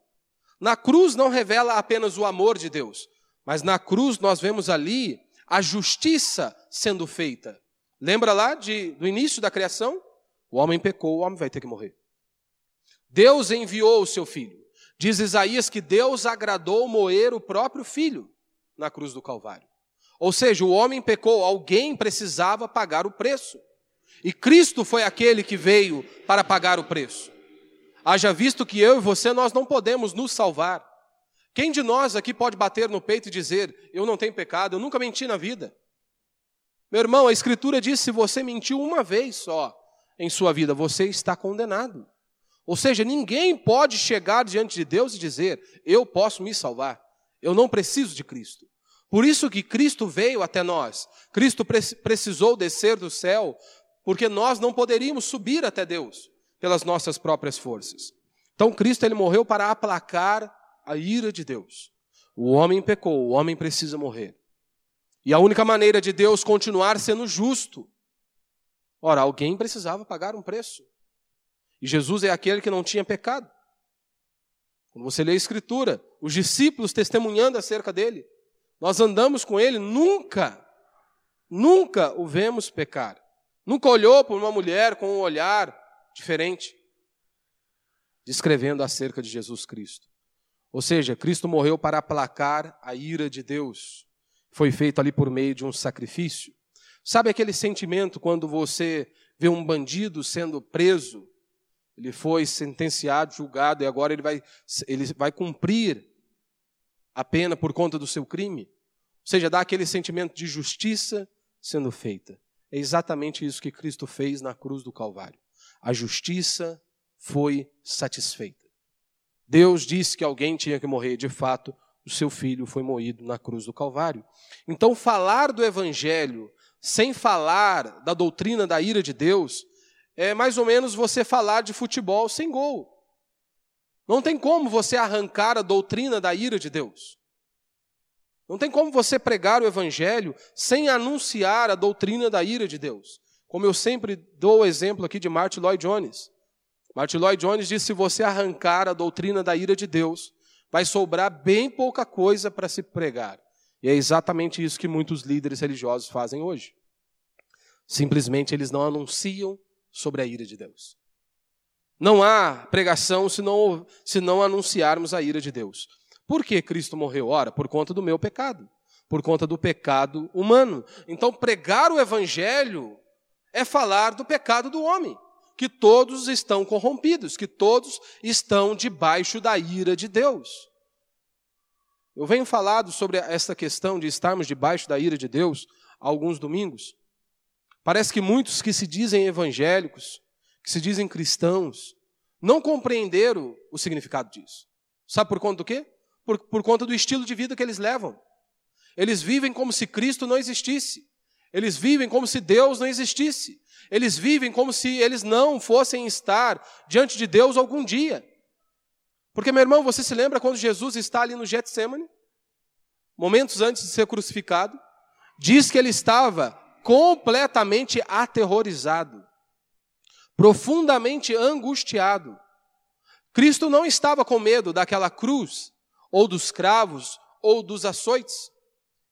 Na cruz não revela apenas o amor de Deus, mas na cruz nós vemos ali a justiça sendo feita. Lembra lá de, do início da criação? O homem pecou, o homem vai ter que morrer. Deus enviou o seu filho. Diz Isaías que Deus agradou moer o próprio filho na cruz do Calvário. Ou seja, o homem pecou, alguém precisava pagar o preço. E Cristo foi aquele que veio para pagar o preço. Haja visto que eu e você, nós não podemos nos salvar. Quem de nós aqui pode bater no peito e dizer: Eu não tenho pecado, eu nunca menti na vida? Meu irmão, a Escritura diz: se você mentiu uma vez só em sua vida, você está condenado. Ou seja, ninguém pode chegar diante de Deus e dizer: Eu posso me salvar, eu não preciso de Cristo. Por isso que Cristo veio até nós. Cristo precisou descer do céu, porque nós não poderíamos subir até Deus pelas nossas próprias forças. Então Cristo ele morreu para aplacar a ira de Deus. O homem pecou, o homem precisa morrer. E a única maneira de Deus continuar sendo justo, ora, alguém precisava pagar um preço. E Jesus é aquele que não tinha pecado. Quando você lê a Escritura, os discípulos testemunhando acerca dele, nós andamos com ele, nunca, nunca o vemos pecar. Nunca olhou para uma mulher com um olhar diferente, descrevendo acerca de Jesus Cristo. Ou seja, Cristo morreu para aplacar a ira de Deus. Foi feito ali por meio de um sacrifício. Sabe aquele sentimento quando você vê um bandido sendo preso? Ele foi sentenciado, julgado e agora ele vai, ele vai cumprir a pena por conta do seu crime? Ou seja, dá aquele sentimento de justiça sendo feita. É exatamente isso que Cristo fez na cruz do Calvário a justiça foi satisfeita. Deus disse que alguém tinha que morrer, de fato, o seu filho foi moído na cruz do Calvário. Então, falar do Evangelho sem falar da doutrina da ira de Deus é mais ou menos você falar de futebol sem gol. Não tem como você arrancar a doutrina da ira de Deus. Não tem como você pregar o Evangelho sem anunciar a doutrina da ira de Deus. Como eu sempre dou o exemplo aqui de Martin Lloyd Jones. Martin Lloyd Jones diz: se você arrancar a doutrina da ira de Deus, vai sobrar bem pouca coisa para se pregar. E é exatamente isso que muitos líderes religiosos fazem hoje. Simplesmente eles não anunciam sobre a ira de Deus. Não há pregação se não, se não anunciarmos a ira de Deus. Por que Cristo morreu? Ora, por conta do meu pecado, por conta do pecado humano. Então, pregar o Evangelho é falar do pecado do homem, que todos estão corrompidos, que todos estão debaixo da ira de Deus. Eu venho falado sobre essa questão de estarmos debaixo da ira de Deus há alguns domingos. Parece que muitos que se dizem evangélicos, que se dizem cristãos, não compreenderam o significado disso. Sabe por conta do quê? Por, por conta do estilo de vida que eles levam. Eles vivem como se Cristo não existisse. Eles vivem como se Deus não existisse. Eles vivem como se eles não fossem estar diante de Deus algum dia. Porque, meu irmão, você se lembra quando Jesus está ali no Getsemane? Momentos antes de ser crucificado? Diz que ele estava completamente aterrorizado, profundamente angustiado. Cristo não estava com medo daquela cruz, ou dos cravos, ou dos açoites.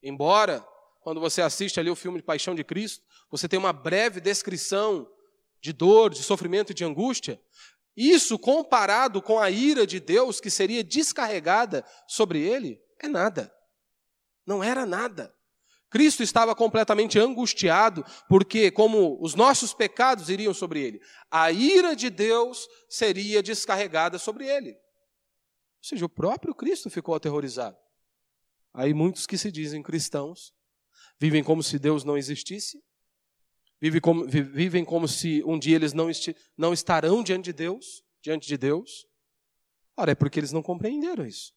Embora quando você assiste ali o filme de Paixão de Cristo, você tem uma breve descrição de dor, de sofrimento e de angústia. Isso comparado com a ira de Deus que seria descarregada sobre ele, é nada. Não era nada. Cristo estava completamente angustiado, porque, como os nossos pecados iriam sobre ele, a ira de Deus seria descarregada sobre ele. Ou seja, o próprio Cristo ficou aterrorizado. Aí muitos que se dizem cristãos vivem como se Deus não existisse, vivem como, vivem como se um dia eles não, esti, não estarão diante de Deus, diante de Deus. Ora, é porque eles não compreenderam isso.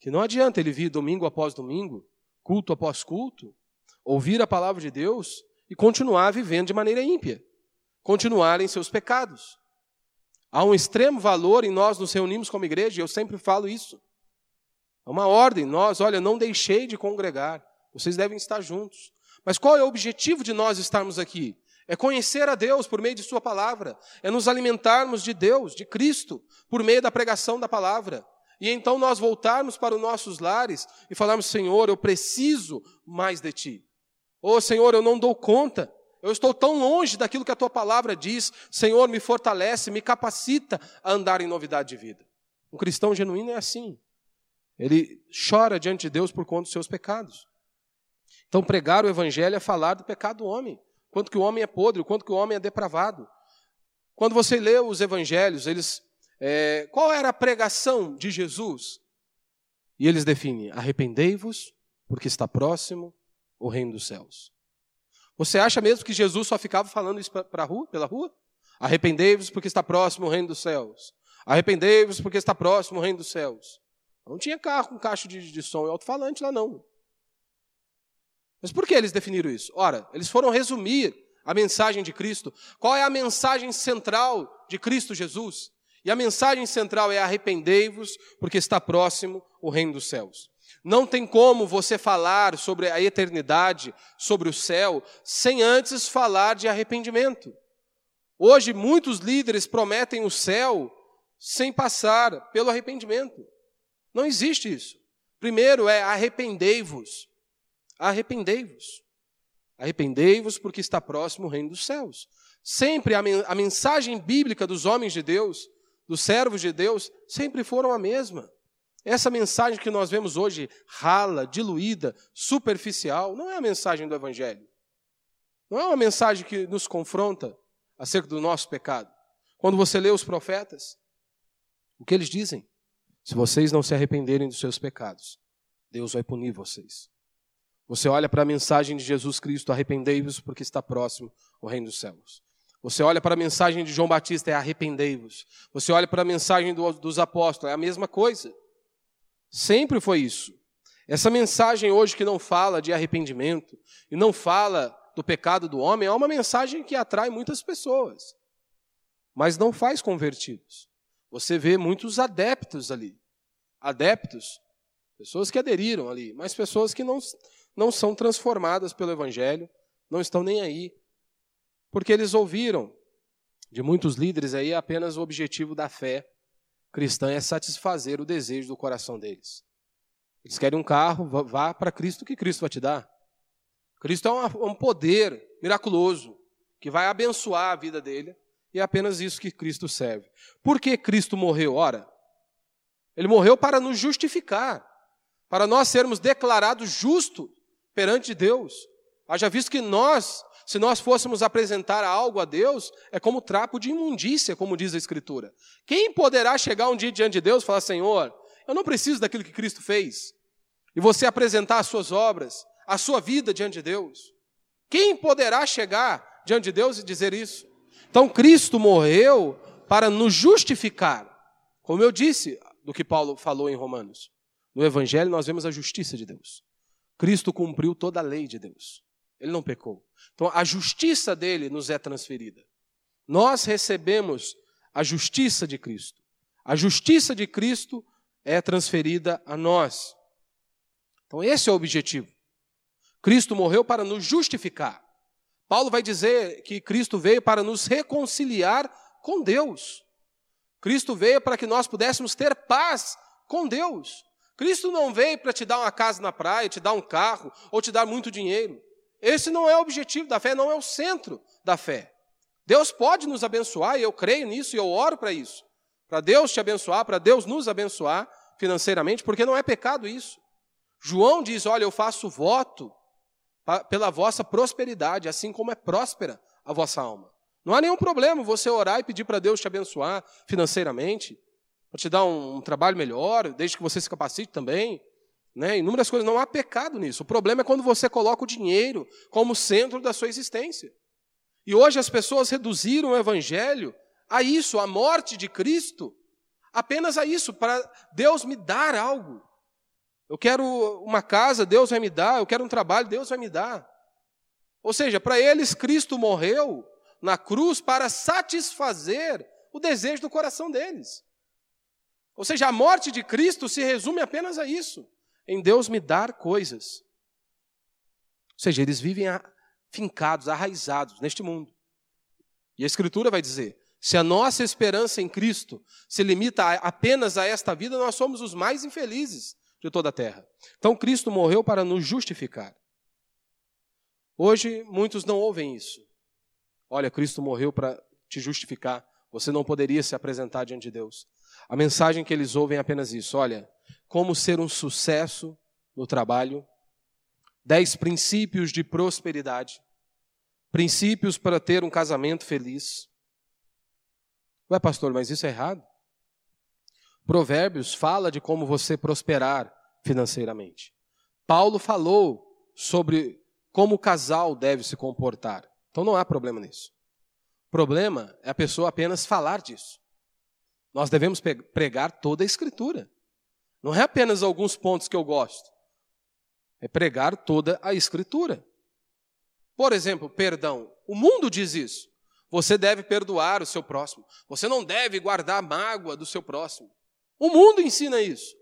Que não adianta ele vir domingo após domingo culto após culto, ouvir a palavra de Deus e continuar vivendo de maneira ímpia, continuar em seus pecados. Há um extremo valor em nós nos reunimos como igreja, e eu sempre falo isso. É uma ordem, nós, olha, não deixei de congregar, vocês devem estar juntos. Mas qual é o objetivo de nós estarmos aqui? É conhecer a Deus por meio de Sua palavra, é nos alimentarmos de Deus, de Cristo, por meio da pregação da palavra. E então nós voltarmos para os nossos lares e falarmos: Senhor, eu preciso mais de Ti. Ou oh, Senhor, eu não dou conta. Eu estou tão longe daquilo que a Tua palavra diz. Senhor, me fortalece, me capacita a andar em novidade de vida. Um cristão genuíno é assim. Ele chora diante de Deus por conta dos seus pecados. Então, pregar o Evangelho é falar do pecado do homem. Quanto que o homem é podre, quanto que o homem é depravado. Quando você lê os Evangelhos, eles é, qual era a pregação de Jesus? E eles definem: arrependei-vos, porque está próximo o reino dos céus. Você acha mesmo que Jesus só ficava falando isso pra rua, pela rua? Arrependei-vos, porque está próximo o reino dos céus. Arrependei-vos, porque está próximo o reino dos céus. Não tinha carro com caixa de, de som e alto-falante lá, não. Mas por que eles definiram isso? Ora, eles foram resumir a mensagem de Cristo. Qual é a mensagem central de Cristo Jesus? E a mensagem central é arrependei-vos, porque está próximo o reino dos céus. Não tem como você falar sobre a eternidade, sobre o céu, sem antes falar de arrependimento. Hoje, muitos líderes prometem o céu sem passar pelo arrependimento. Não existe isso. Primeiro é arrependei-vos. Arrependei-vos. Arrependei-vos porque está próximo o reino dos céus. Sempre a, mensagem bíblica dos homens de Deus dos servos de Deus sempre foram a mesma. Essa mensagem que nós vemos hoje, rala, diluída, superficial, não é a mensagem do Evangelho. Não é uma mensagem que nos confronta acerca do nosso pecado. Quando você lê os profetas, o que eles dizem? Se vocês não se arrependerem dos seus pecados, Deus vai punir vocês. Você olha para a mensagem de Jesus Cristo, arrependei-vos porque está próximo o reino dos céus. Você olha para a mensagem de João Batista, é arrependei-vos. Você olha para a mensagem do, dos apóstolos, é a mesma coisa. Sempre foi isso. Essa mensagem hoje que não fala de arrependimento e não fala do pecado do homem é uma mensagem que atrai muitas pessoas, mas não faz convertidos. Você vê muitos adeptos ali. Adeptos, pessoas que aderiram ali, mas pessoas que não, não são transformadas pelo Evangelho, não estão nem aí porque eles ouviram de muitos líderes aí apenas o objetivo da fé cristã é satisfazer o desejo do coração deles. Eles querem um carro, vá para Cristo que Cristo vai te dar. Cristo é um poder miraculoso que vai abençoar a vida dele e é apenas isso que Cristo serve. Por que Cristo morreu? Ora, ele morreu para nos justificar, para nós sermos declarados justos perante Deus. Haja visto que nós se nós fôssemos apresentar algo a Deus, é como trapo de imundícia, como diz a Escritura. Quem poderá chegar um dia diante de Deus e falar: Senhor, eu não preciso daquilo que Cristo fez? E você apresentar as suas obras, a sua vida diante de Deus? Quem poderá chegar diante de Deus e dizer isso? Então, Cristo morreu para nos justificar. Como eu disse, do que Paulo falou em Romanos. No Evangelho, nós vemos a justiça de Deus. Cristo cumpriu toda a lei de Deus. Ele não pecou. Então a justiça dele nos é transferida. Nós recebemos a justiça de Cristo. A justiça de Cristo é transferida a nós. Então esse é o objetivo. Cristo morreu para nos justificar. Paulo vai dizer que Cristo veio para nos reconciliar com Deus. Cristo veio para que nós pudéssemos ter paz com Deus. Cristo não veio para te dar uma casa na praia, te dar um carro ou te dar muito dinheiro. Esse não é o objetivo da fé, não é o centro da fé. Deus pode nos abençoar, e eu creio nisso, e eu oro para isso. Para Deus te abençoar, para Deus nos abençoar financeiramente, porque não é pecado isso. João diz: Olha, eu faço voto pela vossa prosperidade, assim como é próspera a vossa alma. Não há nenhum problema você orar e pedir para Deus te abençoar financeiramente, para te dar um, um, trabalho melhor, desde que você se capacite também. Né? Inúmeras coisas, não há pecado nisso. O problema é quando você coloca o dinheiro como centro da sua existência. E hoje as pessoas reduziram o evangelho a isso, a morte de Cristo, apenas a isso, para Deus me dar algo. Eu quero uma casa, Deus vai me dar. Eu quero um trabalho, Deus vai me dar. Ou seja, para eles, Cristo morreu na cruz para satisfazer o desejo do coração deles. Ou seja, a morte de Cristo se resume apenas a isso: em Deus me dar coisas. Ou seja, eles vivem fincados, arraizados neste mundo. E a Escritura vai dizer: se a nossa esperança em Cristo se limita apenas a esta vida, nós somos os mais infelizes de toda a terra. Então Cristo morreu para nos justificar. Hoje muitos não ouvem isso. Olha, Cristo morreu para te justificar. Você não poderia se apresentar diante de Deus. A mensagem que eles ouvem é apenas isso: olha, como ser um sucesso no trabalho, dez princípios de prosperidade, princípios para ter um casamento feliz. Ué, pastor, mas isso é errado? Provérbios fala de como você prosperar financeiramente. Paulo falou sobre como o casal deve se comportar. Então não há problema nisso. O problema é a pessoa apenas falar disso. Nós devemos pregar toda a Escritura. Não é apenas alguns pontos que eu gosto. É pregar toda a Escritura. Por exemplo, perdão. O mundo diz isso. Você deve perdoar o seu próximo. Você não deve guardar mágoa do seu próximo. O mundo ensina isso.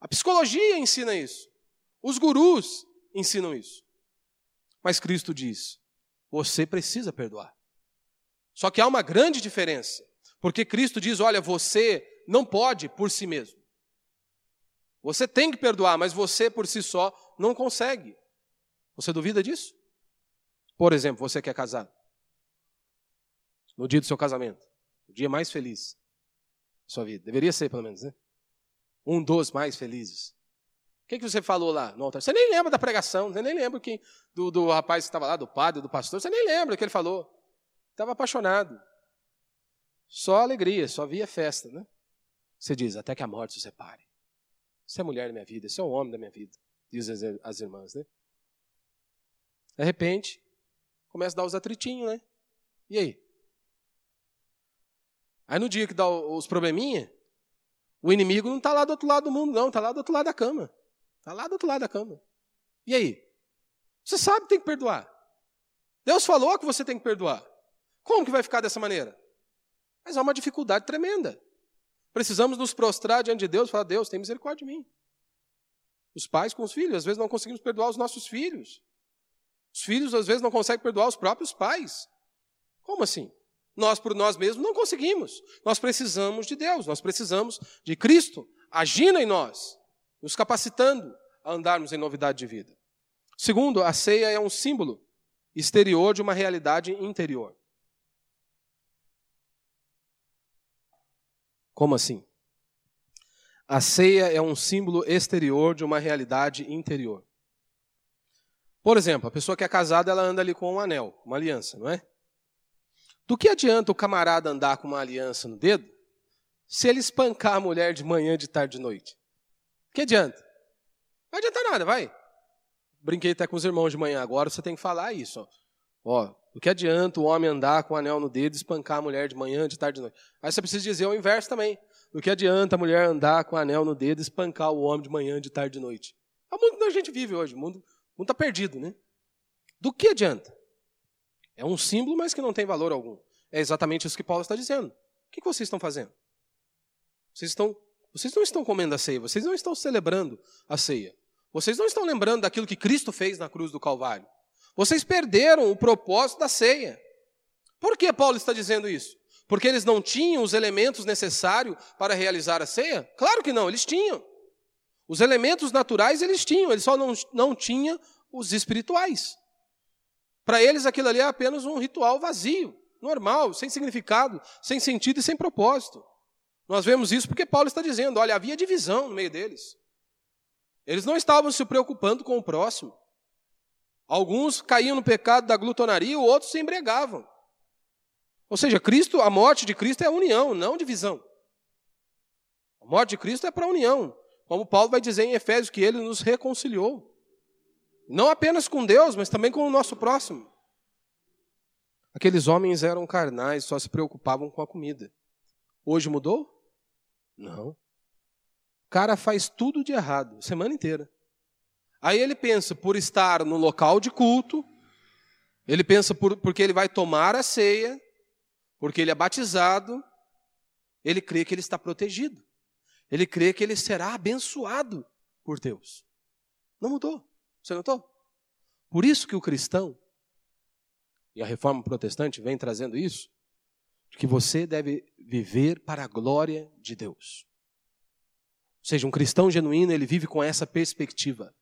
A psicologia ensina isso. Os gurus ensinam isso. Mas Cristo diz: você precisa perdoar. Só que há uma grande diferença. Porque Cristo diz: olha, você não pode por si mesmo. Você tem que perdoar, mas você por si só não consegue. Você duvida disso? Por exemplo, você quer casar. No dia do seu casamento, o dia mais feliz sua vida. Deveria ser, pelo menos, né? Um dos mais felizes. O que, que você falou lá no altar? Você nem lembra da pregação, você nem lembra quem, do, do rapaz que estava lá, do padre, do pastor, você nem lembra o que ele falou. Estava apaixonado. Só alegria, só via festa, né? Você diz, até que a morte se separe. Você é mulher da minha vida, você é o homem da minha vida, diz as, as irmãs, né? De repente, começa a dar os atritinhos, né? E aí? Aí no dia que dá os probleminha, o inimigo não está lá do outro lado do mundo, não, está lá do outro lado da cama. Está lá do outro lado da cama. E aí? Você sabe que tem que perdoar. Deus falou que você tem que perdoar. Como que vai ficar dessa maneira? Mas há uma dificuldade tremenda. Precisamos nos prostrar diante de Deus e falar: Deus, tem misericórdia de mim. Os pais com os filhos, às vezes não conseguimos perdoar os nossos filhos. Os filhos, às vezes, não conseguem perdoar os próprios pais. Como assim? Nós, por nós mesmos, não conseguimos. Nós precisamos de Deus, nós precisamos de Cristo agindo em nós, nos capacitando a andarmos em novidade de vida. Segundo, a ceia é um símbolo exterior de uma realidade interior. Como assim? A ceia é um símbolo exterior de uma realidade interior. Por exemplo, a pessoa que é casada, ela anda ali com um anel, uma aliança, não é? Do que adianta o camarada andar com uma aliança no dedo se ele espancar a mulher de manhã, de tarde, de noite? Que adianta? Não vai adiantar nada, vai. Brinquei até com os irmãos de manhã, agora você tem que falar isso. Ó, do que adianta o homem andar com o anel no dedo e espancar a mulher de manhã, de tarde, de noite? Aí você precisa dizer o inverso também. Do que adianta a mulher andar com o anel no dedo e espancar o homem de manhã, de tarde, de noite? É o mundo que a gente vive hoje, o mundo está perdido, né? Do que adianta? É um símbolo, mas que não tem valor algum. É exatamente isso que Paulo está dizendo. O que vocês estão fazendo? Vocês, estão, vocês não estão comendo a ceia, vocês não estão celebrando a ceia. Vocês não estão lembrando daquilo que Cristo fez na cruz do Calvário. Vocês perderam o propósito da ceia. Por que Paulo está dizendo isso? Porque eles não tinham os elementos necessários para realizar a ceia? Claro que não, eles tinham. Os elementos naturais eles tinham, eles só não, não tinham os espirituais. Para eles aquilo ali é apenas um ritual vazio, normal, sem significado, sem sentido e sem propósito. Nós vemos isso porque Paulo está dizendo: olha, havia divisão no meio deles. Eles não estavam se preocupando com o próximo. Alguns caíam no pecado da glutonaria, outros se embregavam. Ou seja, Cristo, a morte de Cristo é a união, não divisão. A morte de Cristo é para a união. Como Paulo vai dizer em Efésios que ele nos reconciliou. Não apenas com Deus, mas também com o nosso próximo. Aqueles homens eram carnais, só se preocupavam com a comida. Hoje mudou? Não. O cara faz tudo de errado, semana inteira. Aí ele pensa, por estar no local de culto, ele pensa por, porque ele vai tomar a ceia, porque ele é batizado, ele crê que ele está protegido. Ele crê que ele será abençoado por Deus. Não mudou. Você notou? Por isso que o cristão, e a reforma protestante vem trazendo isso, que você deve viver para a glória de Deus. Ou seja, um cristão genuíno, ele vive com essa perspectiva.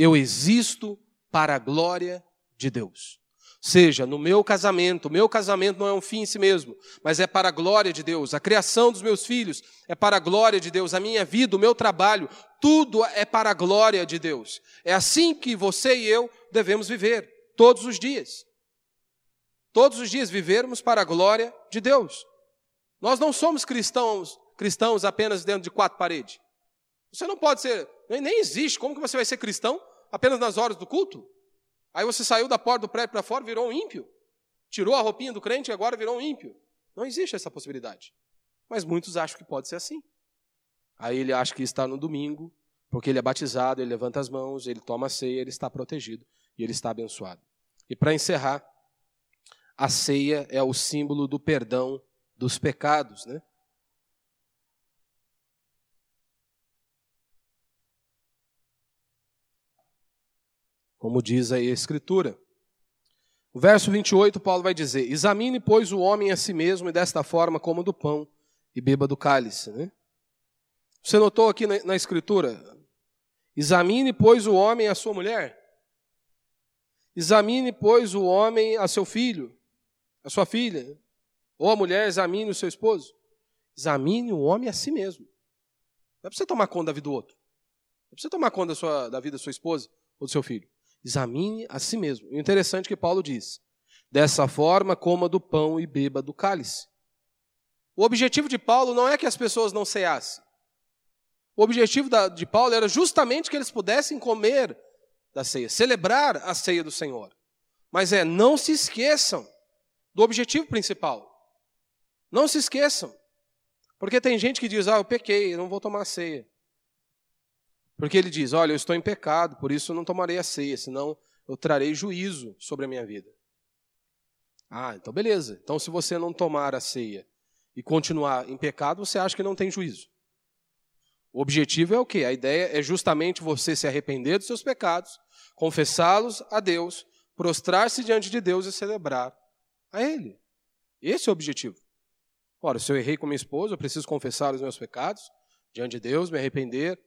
Eu existo para a glória de Deus seja no meu casamento, o meu casamento não é um fim em si mesmo, mas é para a glória de Deus. A criação dos meus filhos é para a glória de Deus. A minha vida, o meu trabalho, tudo é para a glória de Deus. É assim que você e eu devemos viver, todos os dias. Todos os dias vivermos para a glória de Deus. Nós não somos cristãos, cristãos apenas dentro de quatro paredes. Você não pode ser, nem existe. Como que você vai ser cristão apenas nas horas do culto? Aí você saiu da porta do prédio para fora, virou um ímpio. Tirou a roupinha do crente e agora virou um ímpio. Não existe essa possibilidade. Mas muitos acham que pode ser assim. Aí ele acha que está no domingo, porque ele é batizado, ele levanta as mãos, ele toma a ceia, ele está protegido e ele está abençoado. E para encerrar, a ceia é o símbolo do perdão dos pecados, né? Como diz aí a Escritura. O verso 28, Paulo vai dizer: Examine, pois, o homem a si mesmo, e desta forma coma do pão e beba do cálice. Né? Você notou aqui na, na Escritura? Examine, pois, o homem a sua mulher. Examine, pois, o homem a seu filho, a sua filha. Ou a mulher examine o seu esposo. Examine o homem a si mesmo. Não é para você tomar conta da vida do outro. Não é para você tomar conta da, sua, da vida da sua esposa ou do seu filho. Examine a si mesmo. O interessante é que Paulo diz: dessa forma, coma do pão e beba do cálice. O objetivo de Paulo não é que as pessoas não ceassem. O objetivo de Paulo era justamente que eles pudessem comer da ceia, celebrar a ceia do Senhor. Mas é, não se esqueçam do objetivo principal. Não se esqueçam. Porque tem gente que diz: ah, eu pequei, não vou tomar ceia. Porque ele diz: Olha, eu estou em pecado, por isso eu não tomarei a ceia, senão eu trarei juízo sobre a minha vida. Ah, então beleza. Então, se você não tomar a ceia e continuar em pecado, você acha que não tem juízo. O objetivo é o quê? A ideia é justamente você se arrepender dos seus pecados, confessá-los a Deus, prostrar-se diante de Deus e celebrar a Ele. Esse é o objetivo. Ora, se eu errei com minha esposa, eu preciso confessar os meus pecados diante de Deus, me arrepender,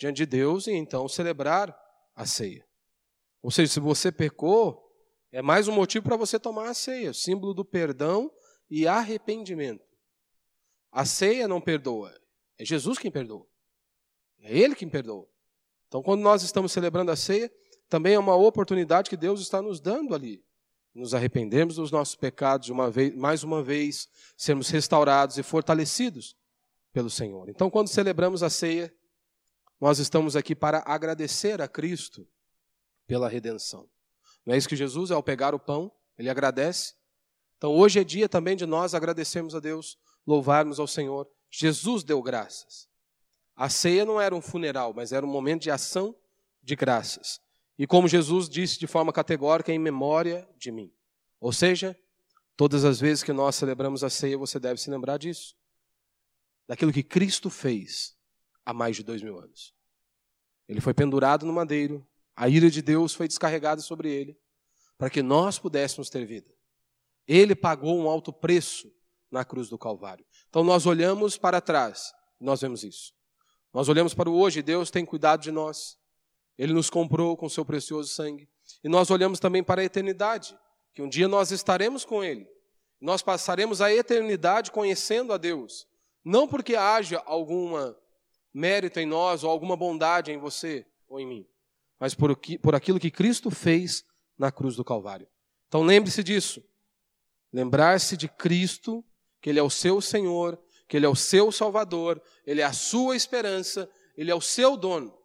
diante de Deus e então celebrar a ceia. Ou seja, se você pecou, é mais um motivo para você tomar a ceia, símbolo do perdão e arrependimento. A ceia não perdoa, é Jesus quem perdoa. É Ele quem perdoa. Então, quando nós estamos celebrando a ceia, também é uma oportunidade que Deus está nos dando ali. Nos arrependemos dos nossos pecados, uma vez, mais uma vez, sermos restaurados e fortalecidos pelo Senhor. Então, quando celebramos a ceia, nós estamos aqui para agradecer a Cristo pela redenção. Não é isso que Jesus, ao pegar o pão, ele agradece? Então hoje é dia também de nós agradecermos a Deus, louvarmos ao Senhor. Jesus deu graças. A ceia não era um funeral, mas era um momento de ação de graças. E como Jesus disse de forma categórica, em memória de mim. Ou seja, todas as vezes que nós celebramos a ceia, você deve se lembrar disso. Daquilo que Cristo fez há mais de dois mil anos. Ele foi pendurado no madeiro, a ira de Deus foi descarregada sobre ele, para que nós pudéssemos ter vida. Ele pagou um alto preço na cruz do Calvário. Então nós olhamos para trás, nós vemos isso. Nós olhamos para o hoje, Deus tem cuidado de nós. Ele nos comprou com seu precioso sangue. E nós olhamos também para a eternidade, que um dia nós estaremos com Ele. Nós passaremos a eternidade conhecendo a Deus. Não porque haja alguma mérito em nós ou alguma bondade em você, ou em mim, mas por, por aquilo que Cristo fez na cruz do Calvário. Então lembre-se disso. Lembrar-se de Cristo, que Ele é o seu Senhor, que Ele é o seu Salvador, Ele é a sua esperança, Ele é o seu dono.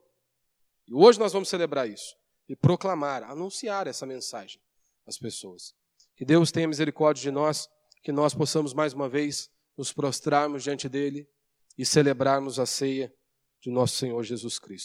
E hoje nós vamos celebrar isso e proclamar, anunciar essa mensagem às pessoas. Que Deus tenha misericórdia de nós, que nós possamos mais uma vez nos prostrarmos diante dele e celebrarmos a ceia de nosso Senhor Jesus Cristo.